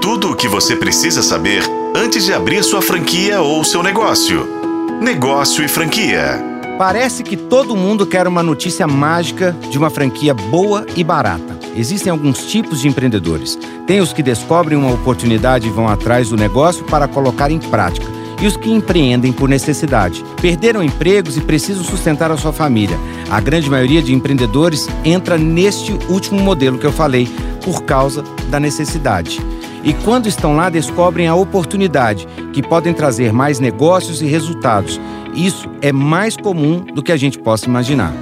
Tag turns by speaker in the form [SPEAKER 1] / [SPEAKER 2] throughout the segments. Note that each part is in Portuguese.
[SPEAKER 1] Tudo o que você precisa saber antes de abrir sua franquia ou seu negócio. Negócio e franquia.
[SPEAKER 2] Parece que todo mundo quer uma notícia mágica de uma franquia boa e barata. Existem alguns tipos de empreendedores. Tem os que descobrem uma oportunidade e vão atrás do negócio para colocar em prática. E os que empreendem por necessidade. Perderam empregos e precisam sustentar a sua família. A grande maioria de empreendedores entra neste último modelo que eu falei, por causa da necessidade. E quando estão lá, descobrem a oportunidade, que podem trazer mais negócios e resultados. Isso é mais comum do que a gente possa imaginar.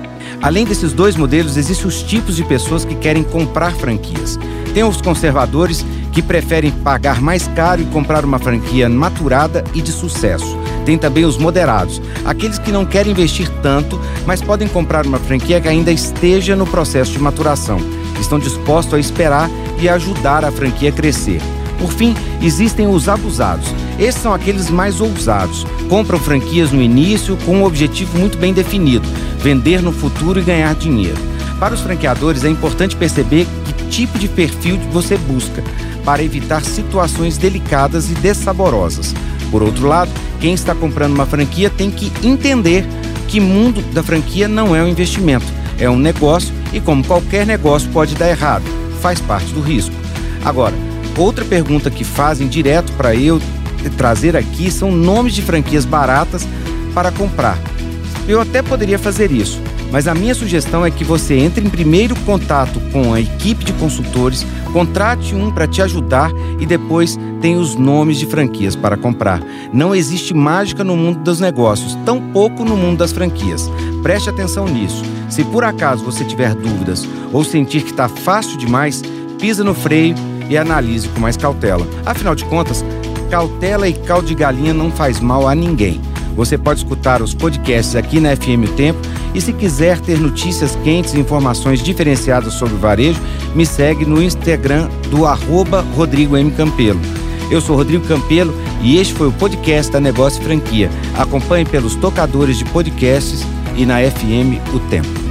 [SPEAKER 2] Além desses dois modelos, existem os tipos de pessoas que querem comprar franquias. Tem os conservadores que preferem pagar mais caro e comprar uma franquia maturada e de sucesso. Tem também os moderados, aqueles que não querem investir tanto, mas podem comprar uma franquia que ainda esteja no processo de maturação. Estão dispostos a esperar e ajudar a franquia a crescer. Por fim, existem os abusados. Esses são aqueles mais ousados. Compram franquias no início com um objetivo muito bem definido: vender no futuro e ganhar dinheiro. Para os franqueadores, é importante perceber que tipo de perfil você busca, para evitar situações delicadas e dessaborosas. Por outro lado, quem está comprando uma franquia tem que entender que mundo da franquia não é um investimento, é um negócio e, como qualquer negócio, pode dar errado. Faz parte do risco. Agora, outra pergunta que fazem direto para eu trazer aqui são nomes de franquias baratas para comprar. Eu até poderia fazer isso, mas a minha sugestão é que você entre em primeiro contato com a equipe de consultores, contrate um para te ajudar e depois tem os nomes de franquias para comprar. Não existe mágica no mundo dos negócios, tampouco no mundo das franquias. Preste atenção nisso. Se por acaso você tiver dúvidas ou sentir que está fácil demais, pisa no freio e analise com mais cautela. Afinal de contas, cautela e caldo de galinha não faz mal a ninguém. Você pode escutar os podcasts aqui na FM O Tempo e se quiser ter notícias quentes e informações diferenciadas sobre o varejo, me segue no Instagram do arroba Rodrigo M. Campelo. Eu sou Rodrigo Campelo e este foi o podcast da Negócio Franquia. Acompanhe pelos tocadores de podcasts e na FM O Tempo.